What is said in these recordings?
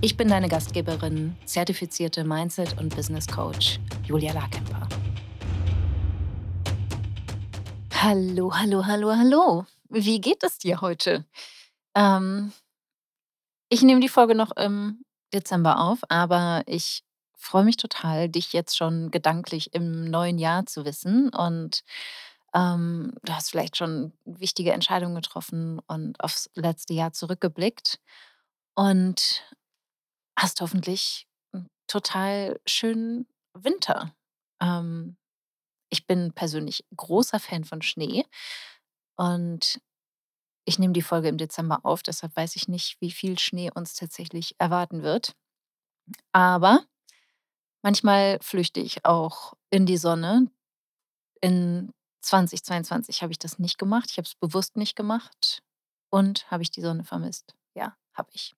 Ich bin deine Gastgeberin, zertifizierte Mindset- und Business Coach Julia Larkemper. Hallo, hallo, hallo, hallo. Wie geht es dir heute? Ähm, ich nehme die Folge noch im Dezember auf, aber ich freue mich total, dich jetzt schon gedanklich im neuen Jahr zu wissen. Und ähm, du hast vielleicht schon wichtige Entscheidungen getroffen und aufs letzte Jahr zurückgeblickt und hast hoffentlich einen total schönen Winter. Ähm, ich bin persönlich großer Fan von Schnee und ich nehme die Folge im Dezember auf, deshalb weiß ich nicht, wie viel Schnee uns tatsächlich erwarten wird. Aber manchmal flüchte ich auch in die Sonne. In 2022 habe ich das nicht gemacht. Ich habe es bewusst nicht gemacht. Und habe ich die Sonne vermisst? Ja, habe ich.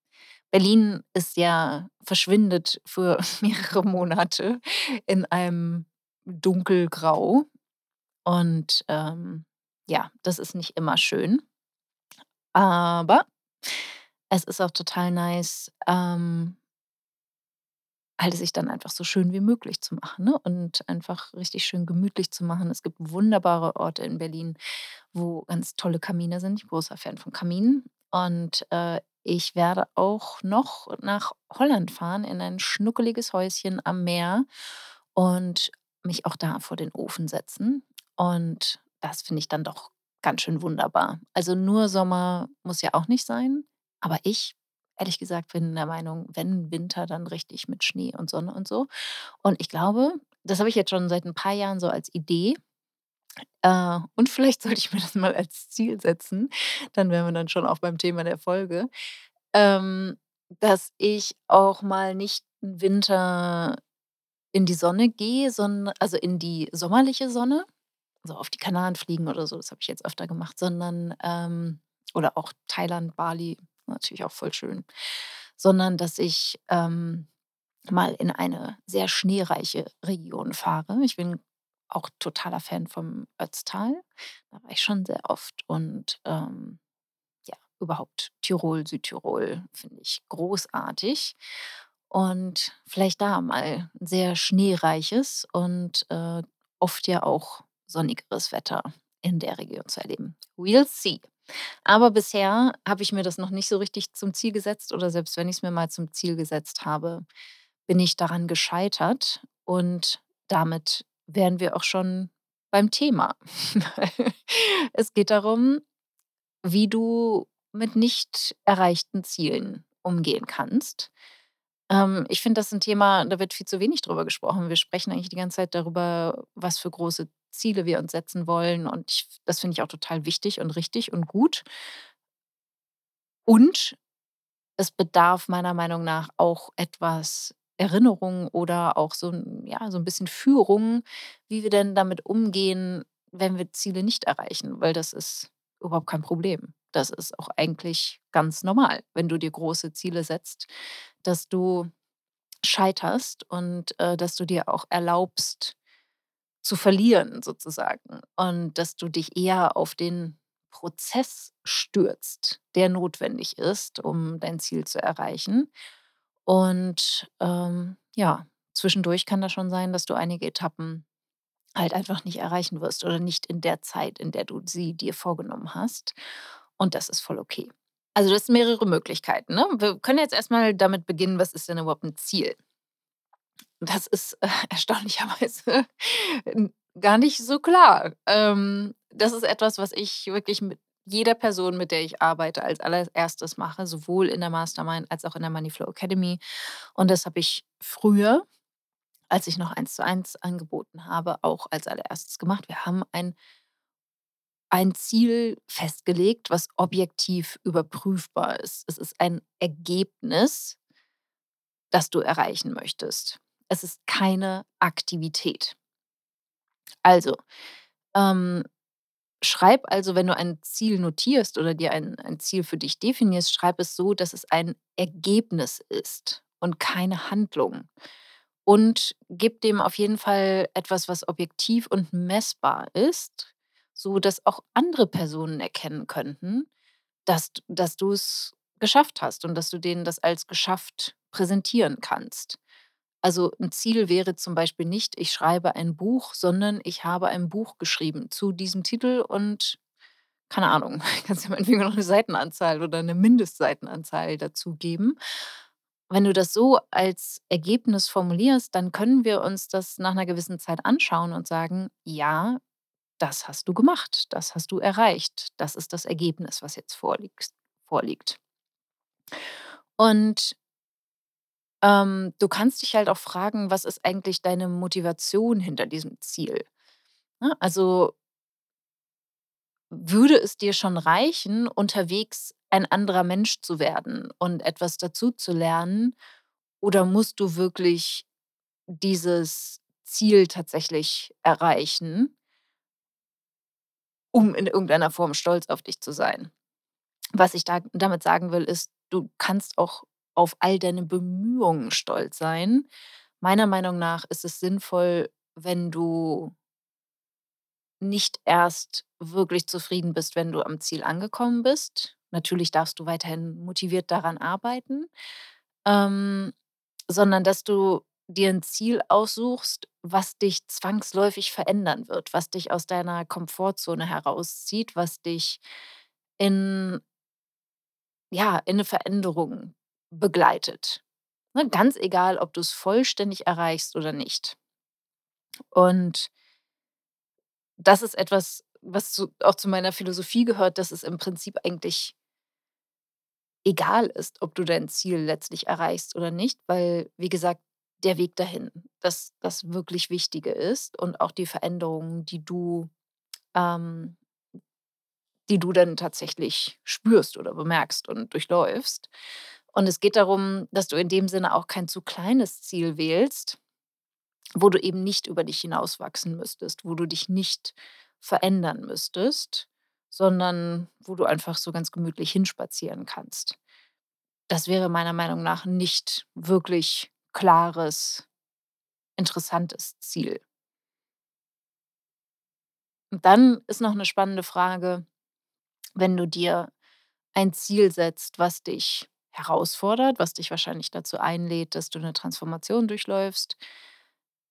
Berlin ist ja verschwindet für mehrere Monate in einem Dunkelgrau. Und ähm, ja, das ist nicht immer schön. Aber es ist auch total nice, ähm, halt sich dann einfach so schön wie möglich zu machen, ne? Und einfach richtig schön gemütlich zu machen. Es gibt wunderbare Orte in Berlin, wo ganz tolle Kamine sind. Ich bin großer Fan von Kaminen. Und äh, ich werde auch noch nach Holland fahren, in ein schnuckeliges Häuschen am Meer und mich auch da vor den Ofen setzen. Und das finde ich dann doch ganz schön wunderbar. Also nur Sommer muss ja auch nicht sein, aber ich ehrlich gesagt bin der Meinung, wenn Winter, dann richtig mit Schnee und Sonne und so. Und ich glaube, das habe ich jetzt schon seit ein paar Jahren so als Idee. Äh, und vielleicht sollte ich mir das mal als Ziel setzen. Dann wären wir dann schon auch beim Thema der Folge. Ähm, dass ich auch mal nicht 'n Winter in die Sonne gehe, sondern also in die sommerliche Sonne, so auf die Kanaren fliegen oder so, das habe ich jetzt öfter gemacht, sondern ähm, oder auch Thailand, Bali, natürlich auch voll schön, sondern dass ich ähm, mal in eine sehr schneereiche Region fahre. Ich bin auch totaler Fan vom Ötztal. Da war ich schon sehr oft und ähm, überhaupt Tirol, Südtirol finde ich großartig. Und vielleicht da mal 'n sehr schneereiches und äh, oft ja auch sonnigeres Wetter in der Region zu erleben. We'll see. Aber bisher habe ich mir das noch nicht so richtig zum Ziel gesetzt oder selbst wenn ich es mir mal zum Ziel gesetzt habe, bin ich daran gescheitert und damit wären wir auch schon beim Thema. Es geht darum, wie du mit nicht erreichten Zielen umgehen kannst. Ähm, ich finde das ein Thema, da wird viel zu wenig drüber gesprochen. Wir sprechen eigentlich die ganze Zeit darüber, was für große Ziele wir uns setzen wollen und ich das finde ich auch total wichtig und richtig und gut. Und es bedarf meiner Meinung nach auch etwas Erinnerung oder auch so ja, so ein bisschen Führung, wie wir denn damit umgehen, wenn wir Ziele nicht erreichen, weil das ist überhaupt kein Problem. Das ist auch eigentlich ganz normal, wenn du dir große Ziele setzt, dass du scheiterst und, äh, dass du dir auch erlaubst zu verlieren sozusagen und dass du dich eher auf den Prozess stürzt, der notwendig ist, um dein Ziel zu erreichen. Und, ähm, ja, zwischendurch kann das schon sein, dass du einige Etappen halt einfach nicht erreichen wirst oder nicht in der Zeit, in der du sie dir vorgenommen hast. Und das ist voll okay. Also, das sind mehrere Möglichkeiten, ne? Wir können jetzt erst mal damit beginnen, was ist denn überhaupt ein Ziel? Das ist, äh, erstaunlicherweise gar nicht so klar. Ähm, das ist etwas, was ich wirklich mit jeder Person, mit der ich arbeite, als allererstes mache, sowohl in der Mastermind als auch in der Moneyflow Academy. Und das habe ich früher, als ich noch Eins-zu-eins angeboten habe, auch als allererstes gemacht. Wir haben ein ein Ziel festgelegt, was objektiv überprüfbar ist. Es ist ein Ergebnis das du erreichen möchtest. Es ist keine Aktivität. Also, ähm, schreib also, wenn du ein Ziel notierst oder dir ein ein Ziel für dich definierst, schreib es so, dass es ein Ergebnis ist und keine Handlung. Und gib dem auf jeden Fall etwas, was objektiv und messbar ist, sodass auch andere Personen erkennen könnten, dass dass du's geschafft hast und dass du denen das als geschafft präsentieren kannst. Also, 'n Ziel wäre zum Beispiel nicht: „Ich schreibe ein Buch“, sondern: „Ich habe ein Buch geschrieben zu diesem Titel“ und keine Ahnung, kannst ja meinetwegen noch 'ne Seitenanzahl oder 'ne Mindestseitenanzahl dazugeben. Wenn du das so als Ergebnis formulierst, dann können wir uns das nach 'ner gewissen Zeit anschauen und sagen: „Ja, das hast du gemacht. Das hast du erreicht. Das ist das Ergebnis, was jetzt vorliegst vorliegt.“ Und ähm, du kannst dich halt auch fragen: „Was ist eigentlich deine Motivation hinter diesem Ziel?“ Ne, also würde es dir schon reichen, unterwegs ein anderer Mensch zu werden und etwas dazuzulernen? Oder musst du wirklich dieses Ziel tatsächlich erreichen um in irgendeiner Form stolz auf dich zu sein? Was ich da damit sagen will, ist, du kannst auch auf all deine Bemühungen stolz sein. Meiner Meinung nach ist es sinnvoll, wenn du nicht erst wirklich zufrieden bist, wenn du am Ziel angekommen bist. Natürlich darfst du weiterhin motiviert daran arbeiten, ähm, sondern dass du dir 'n Ziel aussuchst, was dich zwangsläufig verändern wird, was dich aus deiner Komfortzone herauszieht, was dich in ja, in 'ne Veränderung begleitet. Ne, ganz egal, ob du's vollständig erreichst oder nicht. Und das ist etwas, was zu auch zu meiner Philosophie gehört, dass es im Prinzip eigentlich egal ist, ob du dein Ziel letztlich erreichst oder nicht, weil, wie gesagt, der Weg dahin, das das wirklich Wichtige ist und auch die Veränderungen, die du ähm, die du dann tatsächlich spürst oder bemerkst und durchläufst. Und es geht darum, dass du in dem Sinne auch kein zu kleines Ziel wählst, wo du eben nicht über dich hinauswachsen müsstest, wo du dich nicht verändern müsstest, sondern wo du einfach so ganz gemütlich hinspazieren kannst. Das wäre meiner Meinung nach nicht wirklich klares, interessantes Ziel. Und dann ist noch 'ne spannende Frage, wenn du dir ein Ziel setzt, was dich herausfordert, was dich wahrscheinlich dazu einlädt, dass du 'ne Transformation durchläufst,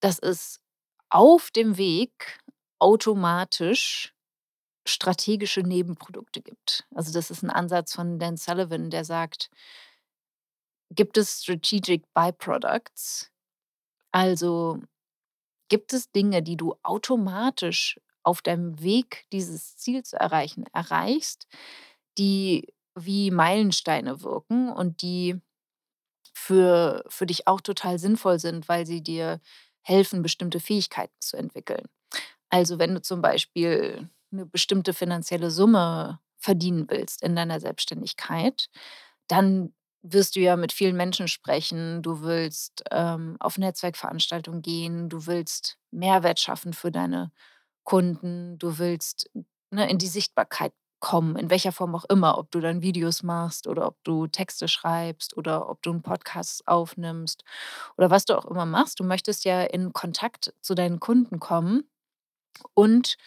dass es auf dem Weg automatisch strategische Nebenprodukte gibt. Also, das ist 'n Ansatz von Dan Sullivan, der sagt gibt es Strategic By-Products? Also, gibt es Dinge, die du automatisch auf deinem Weg, dieses Ziel zu erreichen, erreichst, die wie Meilensteine wirken und die für für dich auch total sinnvoll sind, weil sie dir helfen, bestimmte Fähigkeiten zu entwickeln. Also, wenn du zum Beispiel 'ne bestimmte finanzielle Summe verdienen willst in deiner Selbstständigkeit, dann wirst du ja mit vielen Menschen sprechen. Du willst, ähm, auf Netzwerkveranstaltungen gehen, du willst Mehrwert schaffen für deine Kunden, du willst, ne, in die Sichtbarkeit kommen, in welcher Form auch immer, ob du dann Videos machst oder ob du Texte schreibst oder ob du 'n Podcast aufnimmst oder was du auch immer machst. Du möchtest ja in Kontakt zu deinen Kunden kommen und,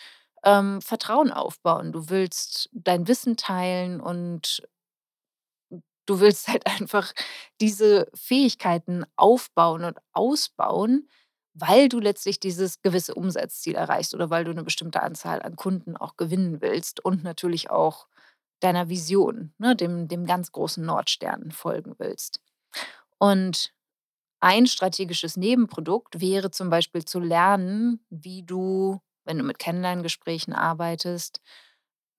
ähm, Vertrauen aufbauen. Du willst dein Wissen teilen und du willst halt einfach diese Fähigkeiten aufbauen und ausbauen, weil du letztlich dieses gewisse Umsatzziel erreichst oder weil du 'ne bestimmte Anzahl an Kunden auch gewinnen willst und natürlich auch deiner Vision, ne, dem dem ganz großen Nordstern folgen willst. Und ein strategisches Nebenprodukt wäre zum Beispiel zu lernen, wie du, wenn du mit Kennenlerngesprächen arbeitest,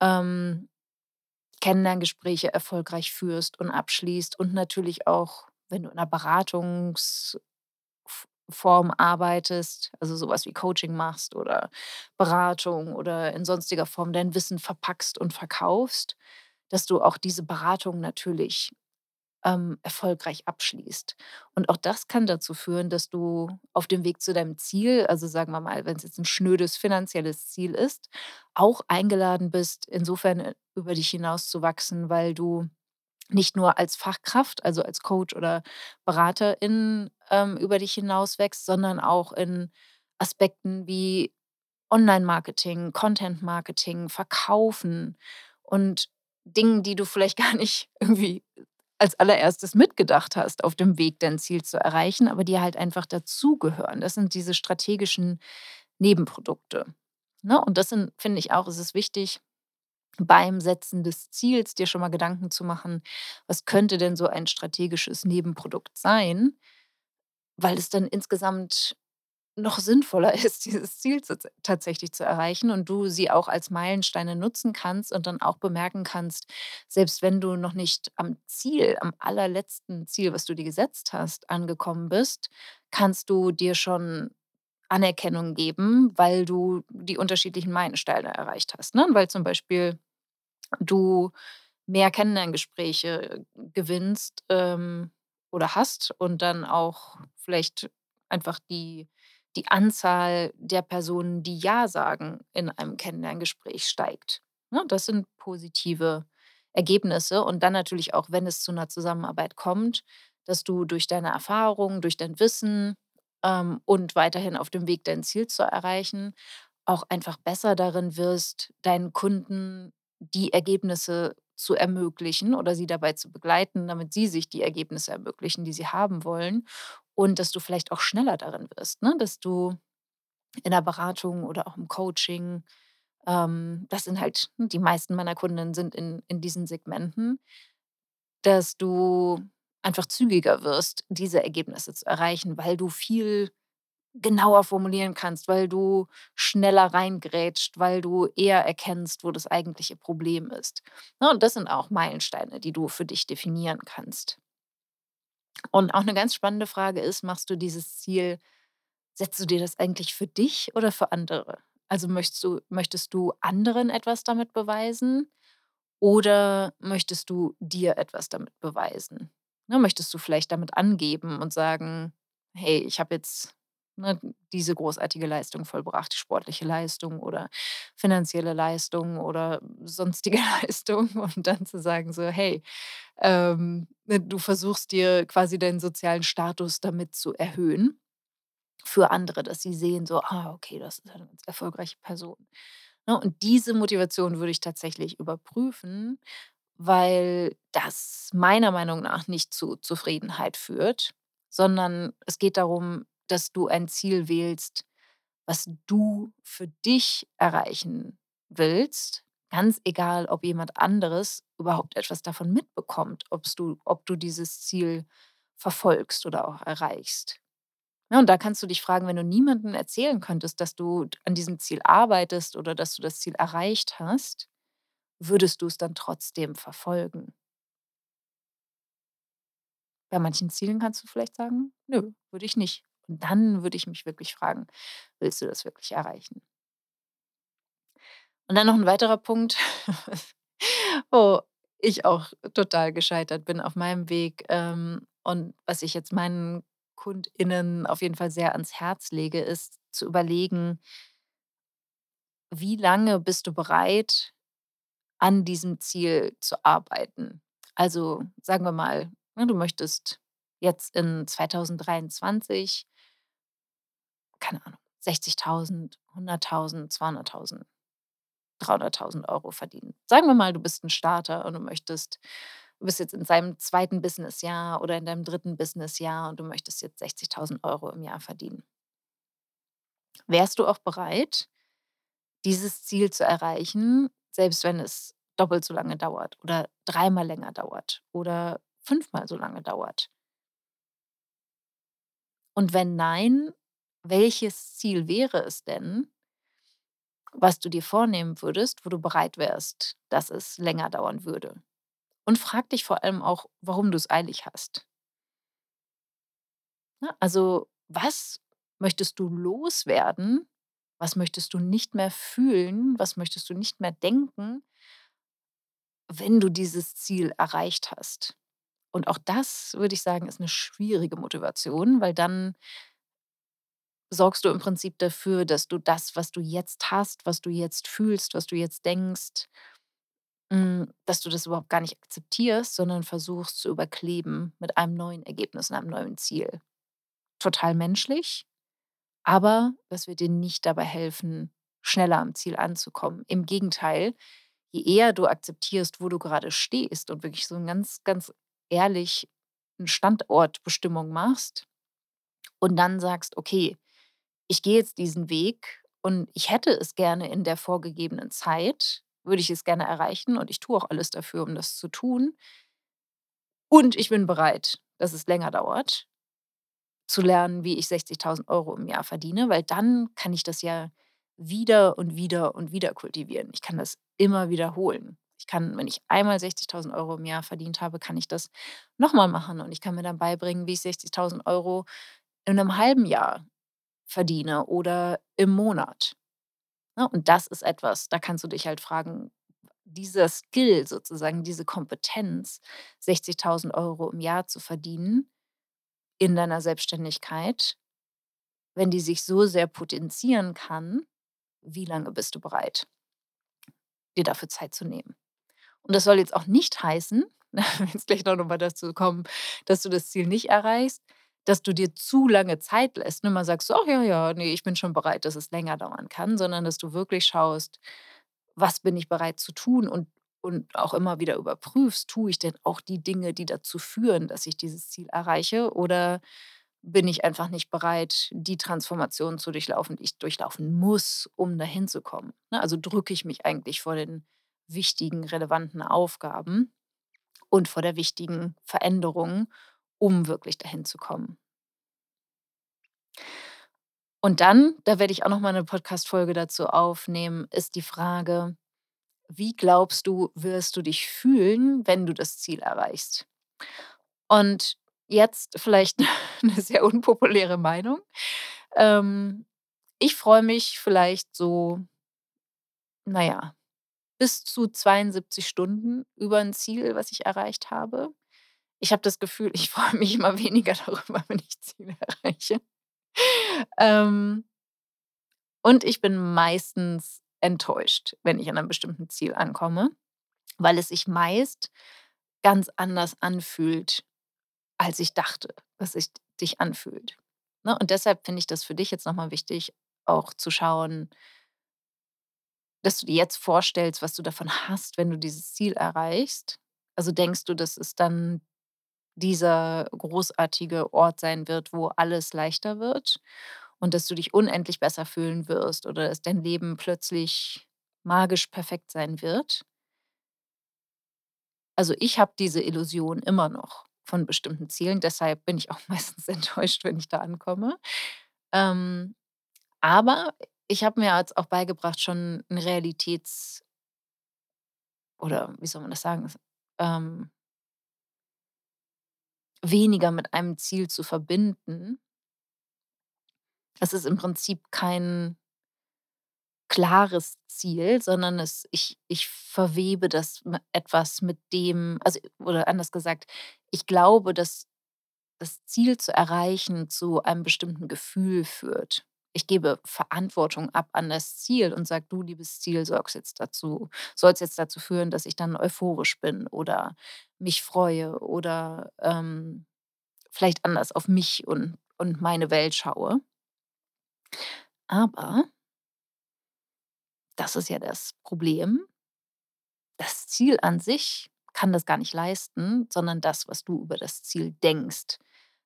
ähm, Kennenlerngespräche erfolgreich führst und abschließt und natürlich auch, wenn du in 'ner Beratungs F Form arbeitest, also, so was wie Coaching machst oder Beratung oder in sonstiger Form dein Wissen verpackst und verkaufst, dass du auch diese Beratung natürlich ähm, erfolgreich abschließt. Und auch das kann dazu führen, dass du auf dem Weg zu deinem Ziel, also sagen wir mal, wenn es jetzt ein schnödes finanzielles Ziel ist, auch eingeladen bist, insofern, äh, über dich hinauszuwachsen, weil du nicht nur als Fachkraft, also als Coach oder Beraterin, ähm, über dich hinaus wächst, sondern auch in Aspekten wie Online-Marketing, Content-Marketing, Verkaufen und Dingen, die du vielleicht gar nicht irgendwie als Allererstes mitgedacht hast auf dem Weg, dein Ziel zu erreichen, aber die halt einfach dazugehören. Das sind diese strategischen Nebenprodukte, ne? Und das sind finde ich auch ist es wichtig, beim Setzen des Ziels dir schon mal Gedanken zu machen: „Was könnte denn so ein strategisches Nebenprodukt sein?“ Weil es dann insgesamt noch sinnvoller ist, dieses Ziel zu tatsächlich zu erreichen und du sie auch als Meilensteine nutzen kannst und dann auch bemerken kannst, selbst wenn du noch nicht am Ziel, am allerletzten Ziel, was du dir gesetzt hast, angekommen bist, kannst du dir schon Anerkennung geben, weil du die unterschiedlichen Meilensteine erreicht hast, ne? Weil zum Beispiel du mehr Kennenlerngespräche gewinnst, ähm, oder hast und dann auch vielleicht einfach die die Anzahl der Personen, die ja sagen, in einem Kennenlerngespräch steigt. Ne, das sind positive Ergebnisse und dann natürlich auch, wenn es zu einer Zusammenarbeit kommt, dass du durch deine Erfahrung, durch dein Wissen, ähm, und weiterhin auf dem Weg, dein Ziel zu erreichen, auch einfach besser darin wirst, deinen Kunden die Ergebnisse zu ermöglichen oder sie dabei zu begleiten, damit sie sich die Ergebnisse ermöglichen, die sie haben wollen. Und dass du vielleicht auch schneller darin wirst, ne? Dass du in der Beratung oder auch im Coaching, ähm, das sind halt die meisten meiner Kundinnen sind in in diesen Segmenten, dass du einfach zügiger wirst, diese Ergebnisse zu erreichen, weil du viel genauer formulieren kannst, weil du schneller reingrätscht, weil du eher erkennst, wo das eigentliche Problem ist. Ne, und das sind auch Meilensteine, die du für dich definieren kannst. Und auch eine ganz spannende Frage ist, machst du dieses Ziel setzt du dir das eigentlich für dich oder für andere? Also, möchtest du möchtest du anderen etwas damit beweisen oder möchtest du dir etwas damit beweisen? Ne, möchtest du vielleicht damit angeben und sagen: „Hey, ich habe jetzt, ne, diese großartige Leistung vollbracht, sportliche Leistung oder finanzielle Leistung oder sonstige Leistung.“ Und dann zu sagen so: „Hey, ähm, ne, du versuchst dir quasi deinen sozialen Status damit zu erhöhen für andere, dass sie sehen so: „Ah, okay, das ist ja 'ne ganz erfolgreiche Person.“ Ne, und diese Motivation würde ich tatsächlich überprüfen, weil das meiner Meinung nach nicht zu Zufriedenheit führt, sondern es geht darum, dass du ein Ziel wählst, was du für dich erreichen willst, ganz egal, ob jemand anderes überhaupt etwas davon mitbekommt, du ob du dieses Ziel verfolgst oder auch erreichst. Ja, und da kannst du dich fragen, wenn du niemandem erzählen könntest, dass du an diesem Ziel arbeitest oder dass du das Ziel erreicht hast, würdest du es dann trotzdem verfolgen? Bei manchen Zielen kannst du vielleicht sagen: „Nö, würde ich nicht.“ Und dann würde ich mich wirklich fragen: „Willst du das wirklich erreichen?“ Und dann noch ein weiterer Punkt, wo ich auch total gescheitert bin auf meinem Weg, ähm, und was ich jetzt meinen KundInnen auf jeden Fall sehr ans Herz lege, ist zu überlegen: Wie lange bist du bereit, an diesem Ziel zu arbeiten? Also, sagen wir mal, ne, du möchtest jetzt in 2023, keine Ahnung, 60.000, 100.000, 200.000 300.000 Euro verdienen. Sagen wir mal, du bist ein Starter und du möchtest du bist jetzt in deinem zweiten Businessjahr oder in deinem dritten Businessjahr und du möchtest jetzt 60.000 Euro im Jahr verdienen. Wärst du auch bereit, dieses Ziel zu erreichen, selbst wenn es doppelt so lange dauert oder dreimal länger dauert oder fünfmal so lange dauert? Und wenn nein, welches Ziel wäre es denn, was du dir vornehmen würdest, wo du bereit wärst, dass es länger dauern würde? Und frag dich vor allem auch, warum du es eilig hast. Ne? Also, was möchtest du loswerden? Was möchtest du nicht mehr fühlen? Was möchtest du nicht mehr denken, wenn du dieses Ziel erreicht hast? Und auch das, würde ich sagen, ist 'ne schwierige Motivation, weil dann sorgst du im Prinzip dafür, dass du das, was du jetzt hast, was du jetzt fühlst, was du jetzt denkst hm, dass du das überhaupt gar nicht akzeptierst, sondern versuchst zu überkleben mit einem neuen Ergebnis und einem neuen Ziel. Total menschlich, aber das wird dir nicht dabei helfen, schneller am Ziel anzukommen. Im Gegenteil, je eher du akzeptierst, wo du grade stehst und wirklich so 'n ganz, ganz ehrlich 'n Standortbestimmung machst und dann sagst: „Okay, ich gehe jetzt diesen Weg und ich hätte es gerne in der vorgegebenen Zeit würde ich es gerne erreichen und ich tue auch alles dafür, um das zu tun.“ Und ich bin bereit, dass es länger dauert zu lernen, wie ich 60.000 € im Jahr verdiene, weil dann kann ich das ja wieder und wieder und wieder kultivieren. Ich kann das immer wiederholen. Ich kann wenn ich einmal 60.000 € im Jahr verdient habe, kann ich das noch mal machen und ich kann mir dann beibringen, wie ich 60.000 € in 'nem halben Jahr verdiene oder im Monat, ne? Und das ist etwas, da kannst du dich halt fragen, dieser Skill sozusagen, diese Kompetenz, 60.000 € im Jahr zu verdienen in deiner Selbstständigkeit, wenn die sich so sehr potenzieren kann, wie lange bist du bereit dir dafür Zeit zu nehmen? Und das soll jetzt auch nicht heißen, wenn jetzt gleich noch mal dazu kommen, dass du das Ziel nicht erreichst, dass du dir zu lange Zeit lässt, ne? Mal sagst „Ach ja, ja, ne, ich bin schon bereit, dass es länger dauern kann“, sondern dass du wirklich schaust: „Was bin ich bereit zu tun?“ Und und auch immer wieder überprüfst: „Tue ich denn auch die Dinge, die dazu führen, dass ich dieses Ziel erreiche, oder bin ich einfach nicht bereit, die Transformation zu durchlaufen, die ich durchlaufen muss, um dahin zu kommen?“ Ne, also drücke ich mich eigentlich vor den wichtigen, relevanten Aufgaben und vor der wichtigen Veränderung, um wirklich dahin zu kommen. Und dann, da werde ich auch noch mal 'ne Podcast-Folge dazu aufnehmen, ist die Frage: Wie glaubst du, wirst du dich fühlen, wenn du das Ziel erreichst? Und jetzt vielleicht 'ne sehr unpopuläre Meinung. Ähm, ich freue mich vielleicht so na ja, bis zu 72 Stunden über 'n Ziel, was ich erreicht habe. Ich habe das Gefühl, ich freue mich immer weniger darüber, wenn ich Ziele erreiche. Ähm und ich bin meistens enttäuscht, wenn ich an 'nem bestimmten Ziel ankomme, weil es sich meist ganz anders anfühlt, als ich dachte, dass sich dich anfühlt, ne? Und deshalb finde ich das für dich jetzt noch mal wichtig, auch zu schauen dass du dir jetzt vorstellst, was du davon hast, wenn du dieses Ziel erreichst. Also, denkst du, dass es dann dieser großartige Ort sein wird, wo alles leichter wird und dass du dich unendlich besser fühlen wirst oder dass dein Leben plötzlich magisch perfekt sein wird? Also, ich habe diese Illusion immer noch von bestimmten Zielen, deshalb bin ich auch meistens enttäuscht, wenn ich da ankomme. Ähm, aber ich habe mir jetzt auch beigebracht, schon 'n Realitäts oder wie soll man das sagen, ähm weniger mit einem Ziel zu verbinden. Es ist im Prinzip kein klares Ziel, sondern es ich ich verwebe das etwas mit dem also, oder anders gesagt, ich glaube, dass das Ziel zu erreichen zu einem bestimmten Gefühl führt. Ich gebe Verantwortung ab an das Ziel und sage: „Du, liebes Ziel, sorgst jetzt dazu sollst jetzt dazu führen, dass ich dann euphorisch bin oder mich freue oder, ähm, vielleicht anders auf mich und und meine Welt schaue.“ Aber das ist ja das Problem das Ziel an sich kann das gar nicht leisten, sondern das, was du über das Ziel denkst,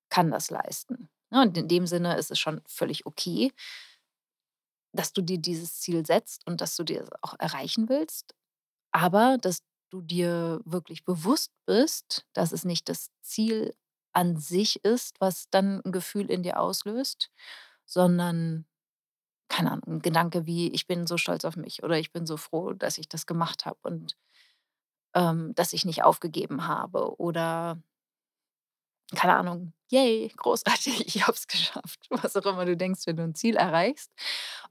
kann das leisten? Und in dem Sinne ist es schon völlig okay dass du dir dieses Ziel setzt und dass du dir auch erreichen willst, aber dass du dir wirklich bewusst bist, dass es nicht das Ziel an sich ist, was dann 'n Gefühl in dir auslöst, sondern, keine Ahnung, 'n Gedanke wie: „Ich bin so stolz auf mich“ oder „Ich bin so froh, dass ich das gemacht habe und, ähm, dass ich nicht aufgegeben habe“ oder keine Ahnung: „Yay, großartig, ich habe es geschafft“, was auch immer du denkst, wenn du 'n Ziel erreichst.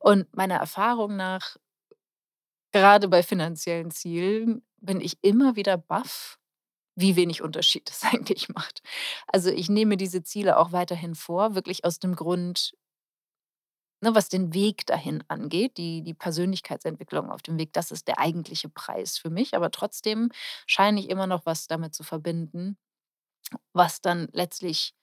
Und meiner Erfahrung nach gerade bei finanziellen Zielen bin ich immer wieder baff wie wenig Unterschied das eigentlich macht. Also, ich nehme diese Ziele auch weiterhin vor, wirklich aus dem Grund ne, was den Weg dahin angeht, die die Persönlichkeitsentwicklung auf dem Weg, das ist der eigentliche Preis für mich. Aber trotzdem scheine ich immer noch was damit zu verbinden, was dann letztlich,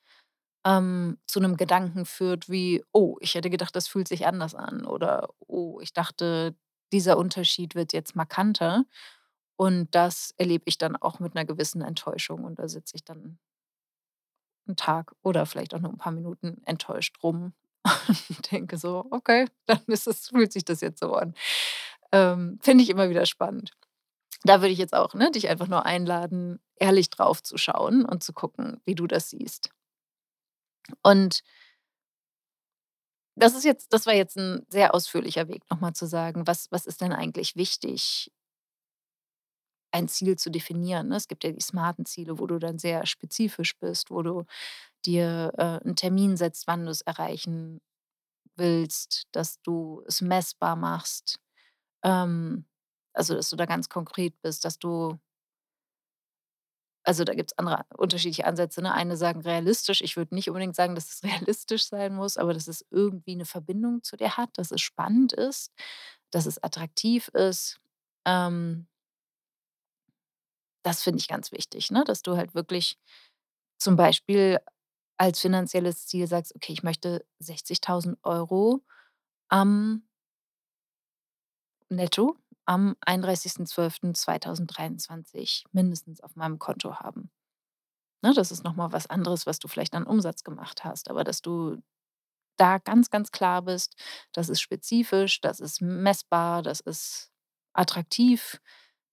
ähm, zu 'nem Gedanken führt wie: „Oh, ich hätte gedacht, das fühlt sich anders an.“ Oder: „Oh, ich dachte, dieser Unterschied wird jetzt markanter.“ Und das erlebe ich dann auch mit 'ner gewissen Enttäuschung und da sitze ich dann 'n Tag oder vielleicht auch nur 'n paar Minuten enttäuscht rum und denke so: „Okay, dann ist es fühlt sich das jetzt so an.“ Ähm, finde ich immer wieder spannend. Da würde ich jetzt auch, ne, dich einfach nur einladen, ehrlich drauf zu schauen und zu gucken, wie du das siehst. Und das ist jetzt das war jetzt 'n sehr ausführlicher Weg, noch mal zu sagen: „Was was ist denn eigentlich wichtig?“ ein Ziel zu definieren, ne? Es gibt ja die smarten Ziele, wo du dann sehr spezifisch bist, wo du dir, äh, 'n Termin setzt, wann du's erreichen willst, dass du es messbar machst. Ähm, also, dass du da ganz konkret bist, dass du also, da gibt's andere unterschiedliche Ansätze, ne? Eine sagen realistisch. Ich würde nicht unbedingt sagen, dass es realistisch sein muss, aber dass es irgendwie 'ne Verbindung zu dir hat, dass es spannend ist, dass es attraktiv ist. Ähm das finde ich ganz wichtig, ne, dass du halt wirklich zum Beispiel als finanzielles Ziel sagst: „Okay, ich möchte 60.000 € am“ netto am 31.12.2023 mindestens auf meinem Konto haben. Ne, das ist noch mal was anderes, was du vielleicht an Umsatz gemacht hast, aber dass du da ganz, ganz klar bist, das ist spezifisch, das ist messbar, das ist attraktiv,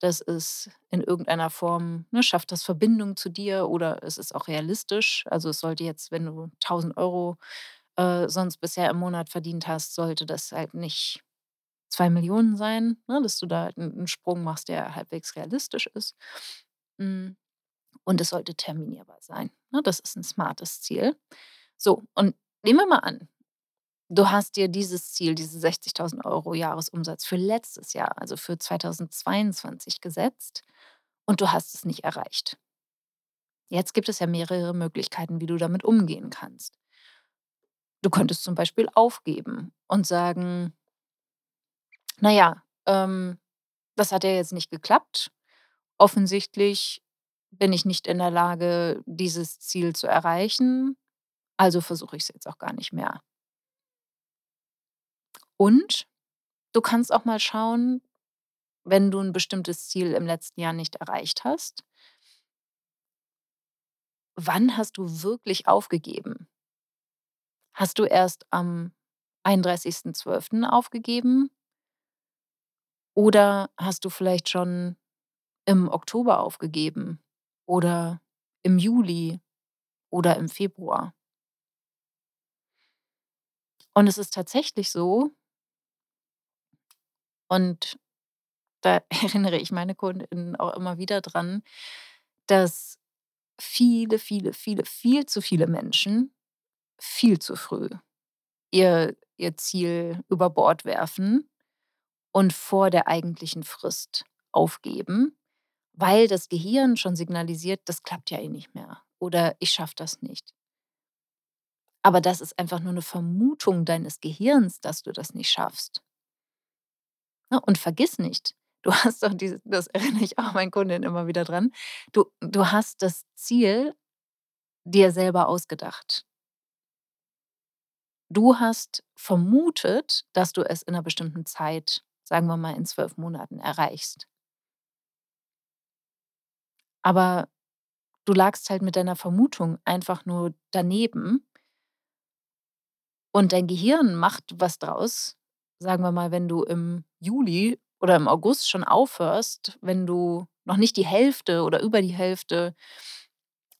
das ist in irgendeiner Form ne, schafft das Verbindung zu dir oder es ist auch realistisch. Also, es sollte jetzt, wenn du 1.000 €, äh, sonst bisher im Monat verdient hast, sollte das halt nicht 2.000.000 sein, ne, dass du da 'n 'n Sprung machst, der halbwegs realistisch ist. Hm, und es sollte terminierbar sein, ne? Das ist 'n smartes Ziel. So, und nehmen wir mal an, du hast dir dieses Ziel, diese 60.000 € Jahresumsatz für letztes Jahr, also, für 2022 gesetzt und du hast es nicht erreicht. Jetzt gibt es ja mehrere Möglichkeiten, wie du damit umgehen kannst. Du könntest zum Beispiel aufgeben und sagen „Na ja, ähm, das hat ja jetzt nicht geklappt. Offensichtlich bin ich nicht in der Lage, dieses Ziel zu erreichen, also, versuche ich's jetzt auch gar nicht mehr.“ Und du kannst auch mal schauen, wenn du 'n bestimmtes Ziel im letzten Jahr nicht erreicht hast wann hast du wirklich aufgegeben? Hast du erst am 31.12. aufgegeben? Oder hast du vielleicht schon im Oktober aufgegeben oder im Juli oder im Februar? Und es ist tatsächlich so und da erinnere ich meine KundInnen auch immer wieder dran, dass viele, viele, viele, viel zu viele Menschen viel zu früh ihr ihr Ziel über Bord werfen und vor der eigentlichen Frist aufgeben, weil das Gehirn schon signalisiert: „Das klappt ja eh nicht mehr“ oder „Ich schaffe das nicht.“ Aber das ist einfach nur 'ne Vermutung deines Gehirns, dass du das nicht schaffst. Ne, und vergiss nicht, du hast doch diese das erinnere ich auch meinen Kundinnen immer wieder dran, du du hast das Ziel dir selber ausgedacht. Du hast vermutet, dass du es in 'ner bestimmten Zeit, sagen wir mal in 12 Monaten, erreichst. Aber du lagst halt mit deiner Vermutung einfach nur daneben und dein Gehirn macht was draus. Sagen wir mal, wenn du im Juli oder im August schon aufhörst, wenn du noch nicht die Hälfte oder über die Hälfte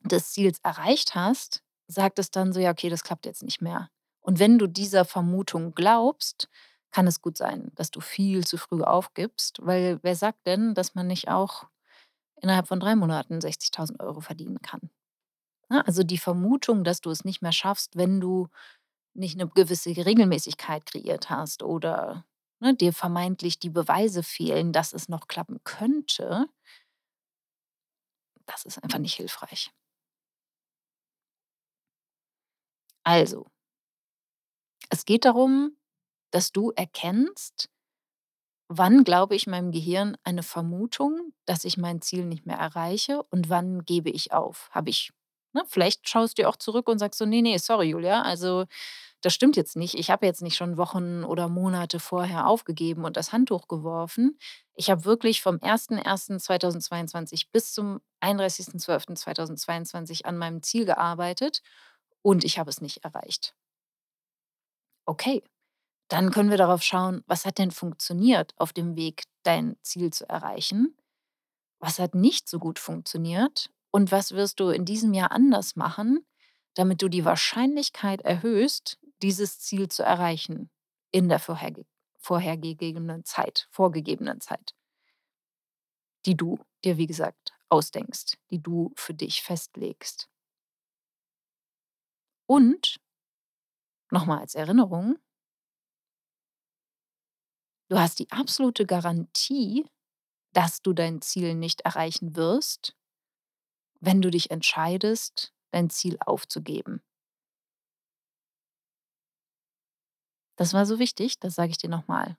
des Ziels erreicht hast, sagt es dann so: „Ja, okay, das klappt jetzt nicht mehr.“ Und wenn du dieser Vermutung glaubst, kann es gut sein, dass du viel zu früh aufgibst, weil wer sagt denn, dass man nicht auch innerhalb von 3 Monaten 60.000 € verdienen kann? Ne, also, die Vermutung, dass du es nicht mehr schaffst, wenn du nicht 'ne gewisse Regelmäßigkeit kreiert hast oder, ne, dir vermeintlich die Beweise fehlen, dass es noch klappen könnte Das ist einfach nicht hilfreich. Also es geht darum, dass du erkennst: „Wann glaube ich meinem Gehirn eine Vermutung, dass ich mein Ziel nicht mehr erreiche und wann gebe ich auf?“ Habe ich ne, vielleicht schaust du auch zurück und sagst so: „Ne, ne, sorry, Julia, also das stimmt jetzt nicht. Ich habe jetzt nicht schon Wochen oder Monate vorher aufgegeben und das Handtuch geworfen. Ich habe wirklich vom 01.01.2022 bis zum 31.12.2022 an meinem Ziel gearbeitet und ich habe es nicht erreicht.“ Okay, dann können wir darauf schauen, was hat denn funktioniert auf dem Weg, dein Ziel zu erreichen? Was hat nicht so gut funktioniert? Und was wirst du in diesem Jahr anders machen, damit du die Wahrscheinlichkeit erhöhst, dieses Ziel zu erreichen in der vorherge vorhergegebenen Zeit vorgegebenen Zeit? Die du dir, wie gesagt, ausdenkst, die du für dich festlegst. Und noch mal als Erinnerung du hast die absolute Garantie, dass du dein Ziel nicht erreichen wirst wenn du dich entscheidest, dein Ziel aufzugeben. Das war so wichtig, das sage ich dir noch mal.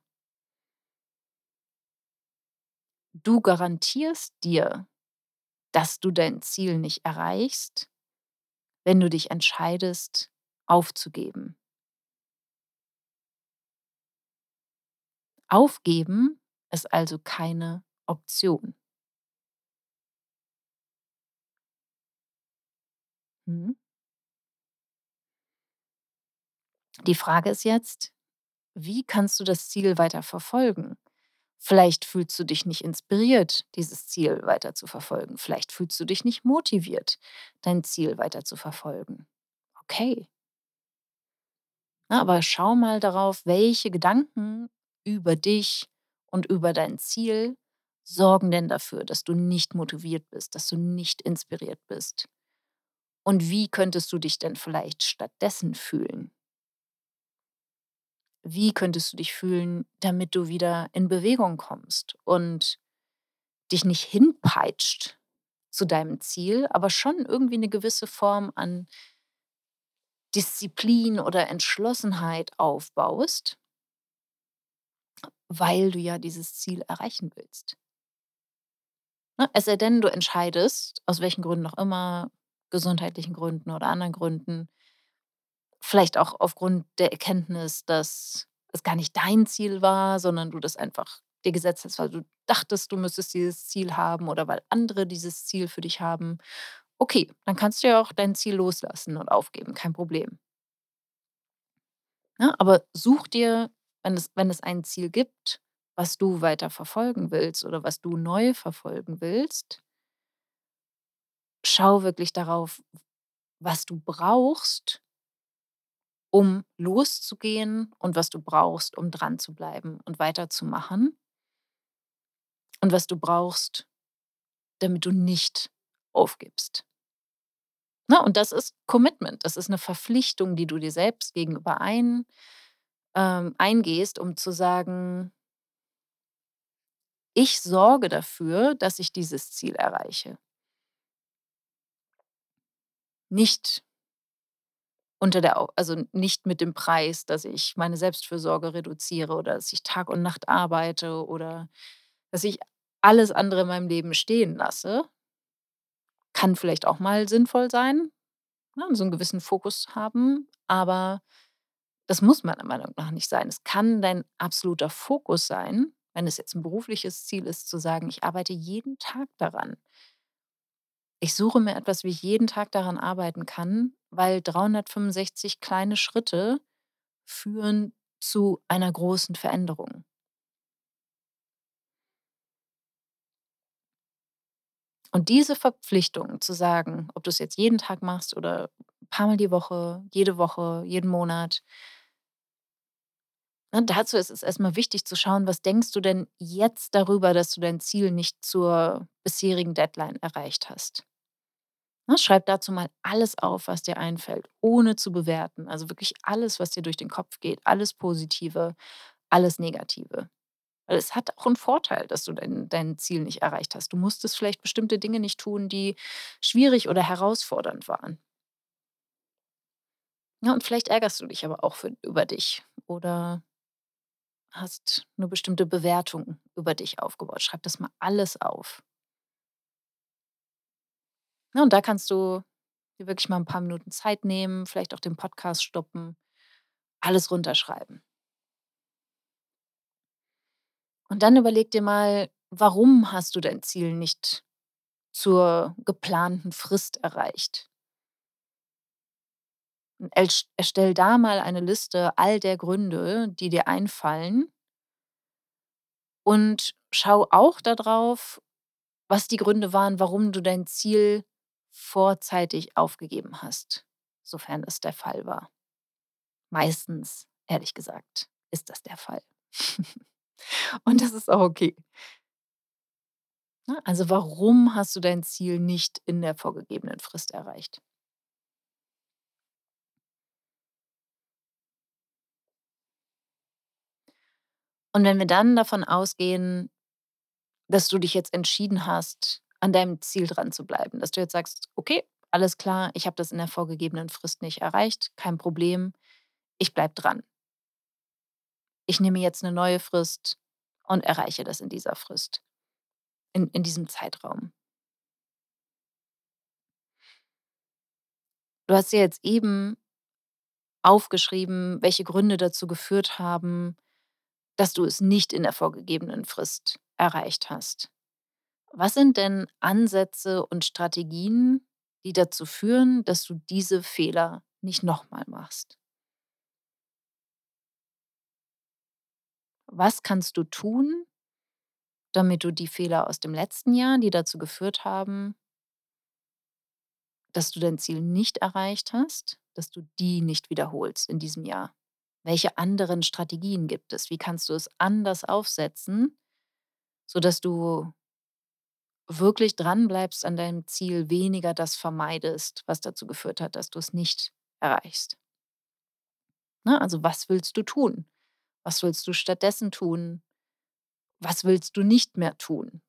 Du garantierst dir, dass du dein Ziel nicht erreichst, wenn du dich entscheidest, aufzugeben. Aufgeben ist also keine Option. Mhm. Die Frage ist jetzt: Wie kannst du das Ziel weiter verfolgen? Vielleicht fühlst du dich nicht inspiriert, dieses Ziel weiter zu verfolgen. Vielleicht fühlst du dich nicht motiviert, dein Ziel weiter zu verfolgen. Okay. Ne, aber schau mal darauf, welche Gedanken über dich und über dein Ziel sorgen denn dafür, dass du nicht motiviert bist, dass du nicht inspiriert bist. Und wie könntest du dich denn vielleicht stattdessen fühlen? Wie könntest du dich fühlen, damit du wieder in Bewegung kommst und dich nicht hinpeitscht zu deinem Ziel, aber schon irgendwie 'ne gewisse Form an Disziplin oder Entschlossenheit aufbaust weil du ja dieses Ziel erreichen willst. Ne, es sei denn, du entscheidest, aus welchen Gründen auch immer, gesundheitlichen Gründen oder anderen Gründen vielleicht auch aufgrund der Erkenntnis, dass es gar nicht dein Ziel war, sondern du das einfach dir gesetzt hast, weil du dachtest, du müsstest dieses Ziel haben oder weil andere dieses Ziel für dich haben. Okay, dann kannst du ja auch dein Ziel loslassen und aufgeben, kein Problem. Ne, aber such dir, wenn es wenn es ein Ziel gibt, was du weiter verfolgen willst oder was du neu verfolgen willst schau wirklich darauf, was du brauchst um loszugehen und was du brauchst, um dranzubleiben und weiterzumachen und was du brauchst, damit du nicht aufgibst. Ne, und das ist Commitment. Das ist 'ne Verpflichtung, die du dir selbst gegenüber ein ähm, eingehst, um zu sagen „Ich sorge dafür, dass ich dieses Ziel erreiche.“ Nicht unter der also, nicht mit dem Preis, dass ich meine Selbstfürsorge reduziere oder dass ich Tag und Nacht arbeite oder dass ich alles andere in meinem Leben stehen lasse. Kann vielleicht auch mal sinnvoll sein, ne, so 'n gewissen Fokus haben, aber das muss meiner Meinung nach nicht sein. Es kann dein absoluter Fokus sein, wenn es jetzt 'n berufliches Ziel ist, zu sagen: „Ich arbeite jeden Tag daran.“ Ich suche mir etwas, wie ich jeden Tag daran arbeiten kann, weil 365 kleine Schritte führen zu einer großen Veränderung. Und diese Verpflichtung zu sagen, ob du's jetzt jeden Tag machst oder paarmal die Woche, jede Woche, jeden Monat ne, dazu ist es erst mal wichtig zu schauen, was denkst du denn jetzt darüber, dass du dein Ziel nicht zur bisherigen Deadline erreicht hast? Ne, schreib dazu mal alles auf, was dir einfällt, ohne zu bewerten. Also, wirklich alles, was dir durch den Kopf geht, alles Positive, alles Negative. Weil es hat auch 'n Vorteil, dass du dein dein Ziel nicht erreicht hast. Du musstest vielleicht bestimmte Dinge nicht tun, die schwierig oder herausfordernd waren. Ja, und vielleicht ärgerst du dich aber auch für über dich oder hast 'ne bestimmte Bewertung über dich aufgebaut. Schreib das mal alles auf. Ne, und da kannst du dir wirklich mal 'n paar Minuten Zeit nehmen, vielleicht auch den Podcast stoppen, alles runterschreiben. Und dann überleg dir mal, warum hast du dein Ziel nicht zur geplanten Frist erreicht? Erstell da mal eine Liste all der Gründe, die dir einfallen und schau auch da drauf, was die Gründe waren, warum du dein Ziel vorzeitig aufgegeben hast, sofern das der Fall war. Meistens, ehrlich gesagt, ist das der Fall. Und das ist auch okay. Ne, also warum hast du dein Ziel nicht in der vorgegebenen Frist erreicht? Und wenn wir dann davon ausgehen, dass du dich jetzt entschieden hast, an deinem Ziel dranzubleiben, dass du jetzt sagst: „Okay, alles klar, ich habe das in der vorgegebenen Frist nicht erreicht, kein Problem, ich bleibe dran.“ Ich nehme jetzt 'ne neue Frist und erreiche das in dieser Frist, in in diesem Zeitraum. Du hast dir jetzt eben aufgeschrieben, welche Gründe dazu geführt haben, dass du es nicht in der vorgegebenen Frist erreicht hast. Was sind denn Ansätze und Strategien, die dazu führen, dass du diese Fehler nicht noch mal machst? Was kannst du tun damit du die Fehler aus dem letzten Jahr, die dazu geführt haben dass du dein Ziel nicht erreicht hast, dass du die nicht wiederholst in diesem Jahr? Welche anderen Strategien gibt es? Wie kannst du es anders aufsetzen, sodass du wirklich dranbleibst an deinem Ziel, weniger das vermeidest, was dazu geführt hat, dass du's nicht erreichst? Ne, also was willst du tun? Was willst du stattdessen tun? Was willst du nicht mehr tun?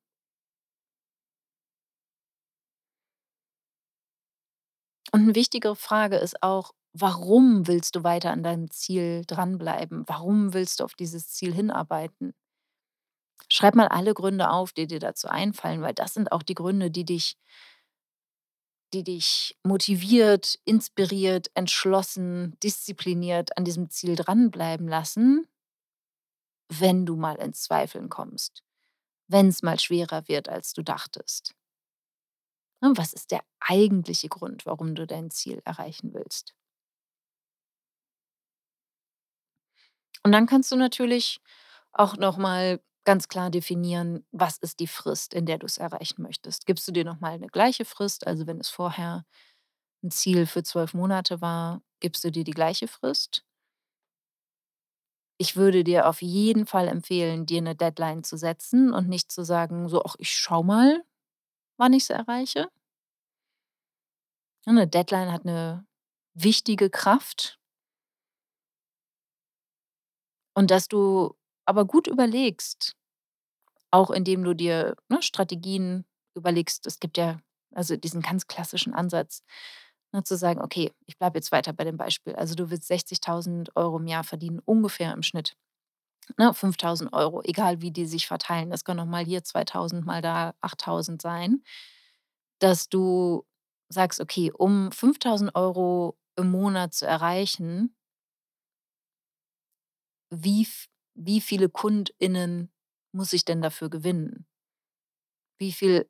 Und 'ne wichtige Frage ist auch: Warum willst du weiter an deinem Ziel dranbleiben? Warum willst du auf dieses Ziel hinarbeiten? Schreib mal alle Gründe auf, die dir dazu einfallen, weil das sind auch die Gründe, die dich die dich motiviert, inspiriert, entschlossen, diszipliniert an diesem Ziel dranbleiben lassen wenn du mal ins Zweifeln kommst, wenn's mal schwerer wird, als du dachtest. Ne, was ist der eigentliche Grund, warum du dein Ziel erreichen willst? Und dann kannst du natürlich auch noch mal ganz klar definieren, was ist die Frist, in der du's erreichen möchtest. Gibst du dir noch mal 'ne gleiche Frist, also wenn es vorher 'n Ziel für 12 Monate war, gibst du dir die gleiche Frist? Ich würde dir auf jeden Fall empfehlen, dir 'ne Deadline zu setzen und nicht zu sagen, so: „Ach, ich schaue mal, wann ich's erreiche.“ Ne, 'ne Deadline hat 'ne wichtige Kraft. Und dass du aber gut überlegst, auch indem du dir, ne, Strategien überlegst. Es gibt ja also diesen ganz klassischen Ansatz, ne, zu sagen: „Okay, ich bleibe jetzt weiter bei dem Beispiel.“ Also, du willst 60.000 € im Jahr verdienen, ungefähr im Schnitt, ne? 5.000 €, egal wie die sich verteilen. Das können auch mal hier 2.000, mal da 8.000 sein. Dass du sagst: „Okay, um 5.000 € im Monat zu erreichen“ „wie wie viele KundInnen muss ich denn dafür gewinnen? Wie viel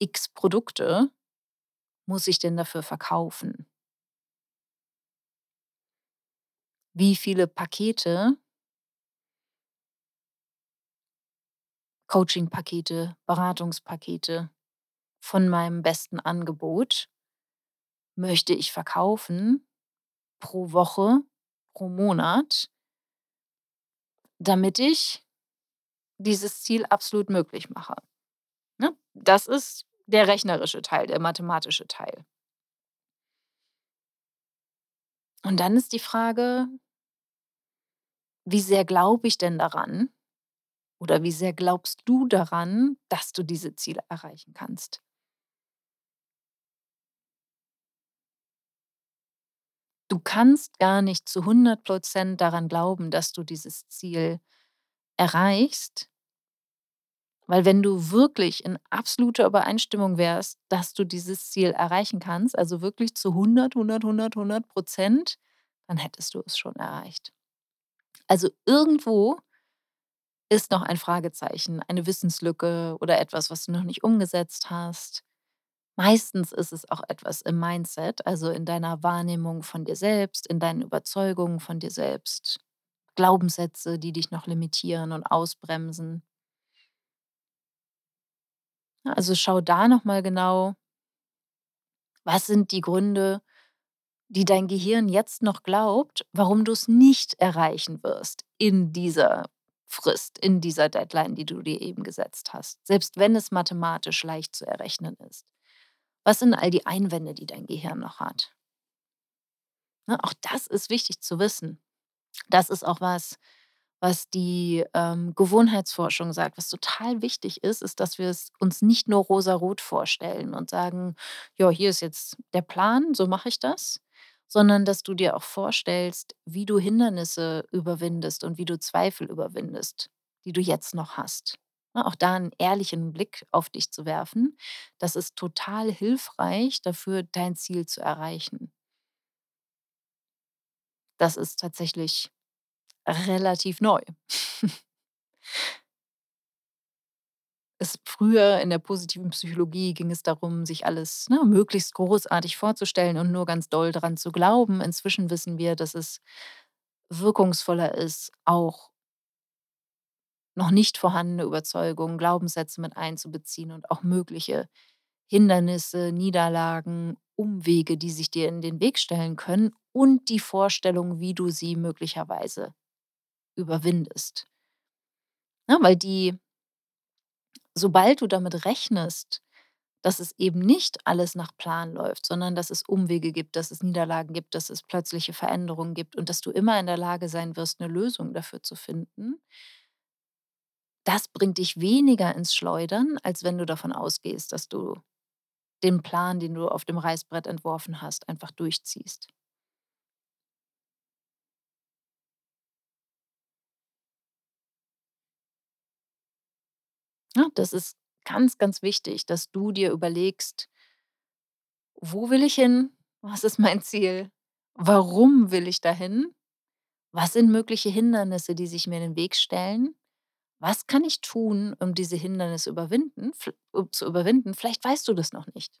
X Produkte muss ich denn dafür verkaufen?“ „Wie viele Pakete“ „Coachingpakete, Beratungspakete von meinem besten Angebot möchte ich verkaufen pro Woche, pro Monat“ „damit ich dieses Ziel absolut möglich mache?“ Ne? Das ist der rechnerische Teil, der mathematische Teil. Und dann ist die Frage wie sehr glaube ich denn daran Oder wie sehr glaubst du daran, dass du diese Ziele erreichen kannst? Du kannst gar nicht zu 100 % daran glauben, dass du dieses Ziel erreichst weil wenn du wirklich in absoluter Übereinstimmung wärst, dass du dieses Ziel erreichen kannst, also wirklich zu 100, 100, 100, 100 %, dann hättest du es schon erreicht. Also irgendwo ist noch ein Fragezeichen, eine Wissenslücke oder etwas, was du noch nicht umgesetzt hast. Meistens ist es auch etwas im Mindset, also in deiner Wahrnehmung von dir selbst, in deinen Überzeugungen von dir selbst. Glaubenssätze, die dich noch limitieren und ausbremsen. Also schau da noch mal genau was sind die Gründe, die dein Gehirn jetzt noch glaubt, warum du's nicht erreichen wirst in dieser Frist, in dieser Deadline, die du dir eben gesetzt hast, selbst wenn es mathematisch leicht zu errechnen ist. Was sind all die Einwände, die dein Gehirn noch hat? Ne, auch das ist wichtig zu wissen. Das ist auch was, was die, ähm, Gewohnheitsforschung sagt. Was total wichtig ist, ist, dass wir es uns nicht nur rosarot vorstellen und sagen: „Ja, hier ist jetzt der Plan, so mache ich das“, sondern dass du dir auch vorstellst, wie du Hindernisse überwindest und wie du Zweifel überwindest, die du jetzt noch hast. Ne, auch da 'n ehrlichen Blick auf dich zu werfen, das ist total hilfreich dafür, dein Ziel zu erreichen. Das ist tatsächlich relativ neu. Es früher in der positiven Psychologie ging es darum, sich alles, ne, möglichst großartig vorzustellen und nur ganz doll dran zu glauben. Inzwischen wissen wir, dass es wirkungsvoller ist, auch noch nicht vorhandene Überzeugungen, Glaubenssätze mit einzubeziehen und auch mögliche Hindernisse, Niederlagen, Umwege, die sich dir in den Weg stellen können und die Vorstellung, wie du sie möglicherweise überwindest. Ne, weil die sobald du damit rechnest, dass es eben nicht alles nach Plan läuft, sondern dass es Umwege gibt, dass es Niederlagen gibt, dass es plötzliche Veränderungen gibt und dass du immer in der Lage sein wirst, 'ne Lösung dafür zu finden das bringt dich weniger ins Schleudern, als wenn du davon ausgehst, dass du den Plan, den du auf dem Reißbrett entworfen hast, einfach durchziehst. Ja, das ist ganz, ganz wichtig, dass du dir überlegst „Wo will ich hin? Was ist mein Ziel? Warum will ich dahin? Was sind mögliche Hindernisse, die sich mir in den Weg stellen? Was kann ich tun, um diese Hindernisse überwinden zu überwinden?“ Vielleicht weißt du das noch nicht.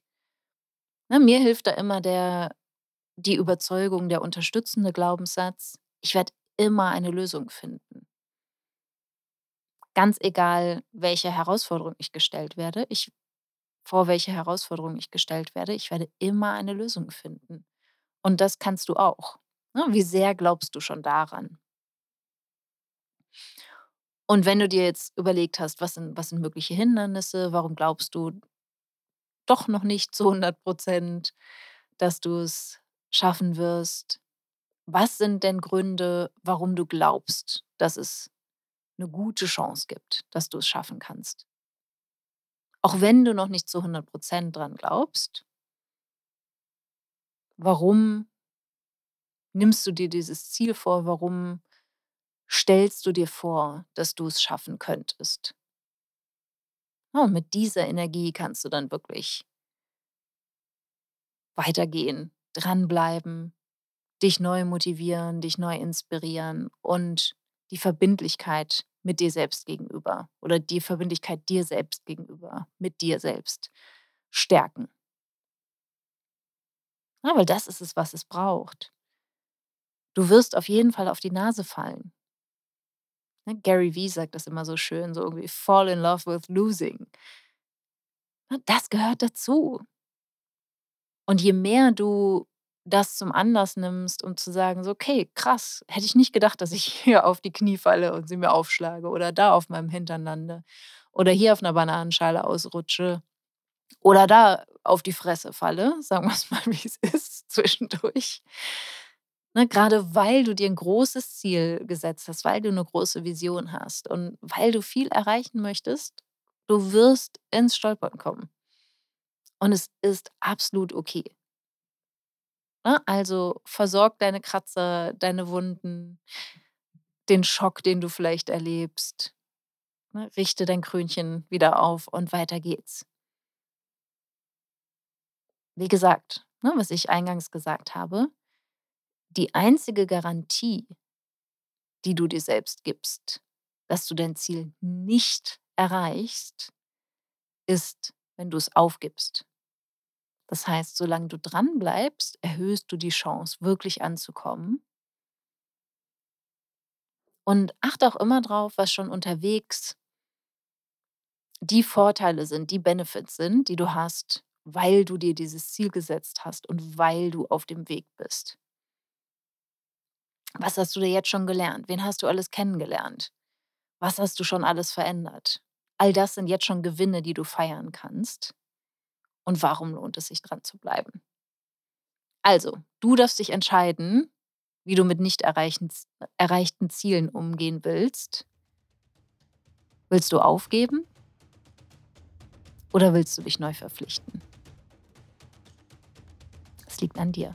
Ne, mir hilft da immer der die Überzeugung, der unterstützende Glaubenssatz: „Ich werde immer eine Lösung finden.“ Ganz egal, welcher Herausforderung ich gestellt werde, ich vor welche Herausforderung ich gestellt werde, ich werde immer eine Lösung finden. Und das kannst du auch, ne? Wie sehr glaubst du schon daran? Und wenn du dir jetzt überlegt hast, was sind was sind mögliche Hindernisse, warum glaubst du doch noch nicht zu 100 %, dass du's schaffen wirst? Was sind denn Gründe, warum du glaubst, dass es 'ne gute Chance gibt, dass du's schaffen kannst? Auch wenn du noch nicht zu 100 % dran glaubst warum nimmst du dir dieses Ziel vor? Warum stellst du dir vor, dass du's schaffen könntest? Oh, mit dieser Energie kannst du dann wirklich weitergehen, dranbleiben, dich neu motivieren, dich neu inspirieren und die Verbindlichkeit mit dir selbst gegenüber oder die Verbindlichkeit dir selbst gegenüber mit dir selbst stärken. Ja, weil das ist es, was es braucht. Du wirst auf jeden Fall auf die Nase fallen. Ne, Gary Vee sagt das immer so schön, so irgendwie: „Fall in love with losing.“ Ne, das gehört dazu. Und je mehr du das zum Anlass nimmst, um zu sagen, so: „Okay, krass, hätte ich nicht gedacht, dass ich hier auf die Knie falle und sie mir aufschlage oder da auf meinem Hintern lande oder hier auf 'ner Bananenschale ausrutsche oder da auf die Fresse falle“, sagen wir's mal, wie es ist, zwischendurch. Ne, grade weil du dir 'n großes Ziel gesetzt hast, weil du 'ne große Vision hast und weil du viel erreichen möchtest, du wirst ins Stolpern kommen. Und es ist absolut okay. Ne, also versorg deine Kratzer, deine Wunden, den Schock, den du vielleicht erlebst, ne? Richte dein Krönchen wieder auf und weiter geht's. Wie gesagt, ne, was ich eingangs gesagt habe, die einzige Garantie die du dir selbst gibst, dass du dein Ziel nicht erreichst, ist, wenn du's aufgibst. Das heißt, solange du dranbleibst, erhöhst du die Chance, wirklich anzukommen. Und achte auch immer drauf, was schon unterwegs die Vorteile sind, die Benefits sind, die du hast, weil du dir dieses Ziel gesetzt hast und weil du auf dem Weg bist. Was hast du da jetzt schon gelernt? Wen hast du alles kennengelernt? Was hast du schon alles verändert? All das sind jetzt schon Gewinne, die du feiern kannst. Und warum lohnt es sich, dran zu bleiben? Also, du darfst dich entscheiden, wie du mit nicht erreichten Zielen umgehen willst. Willst du aufgeben? Oder willst du dich neu verpflichten? Es liegt an dir.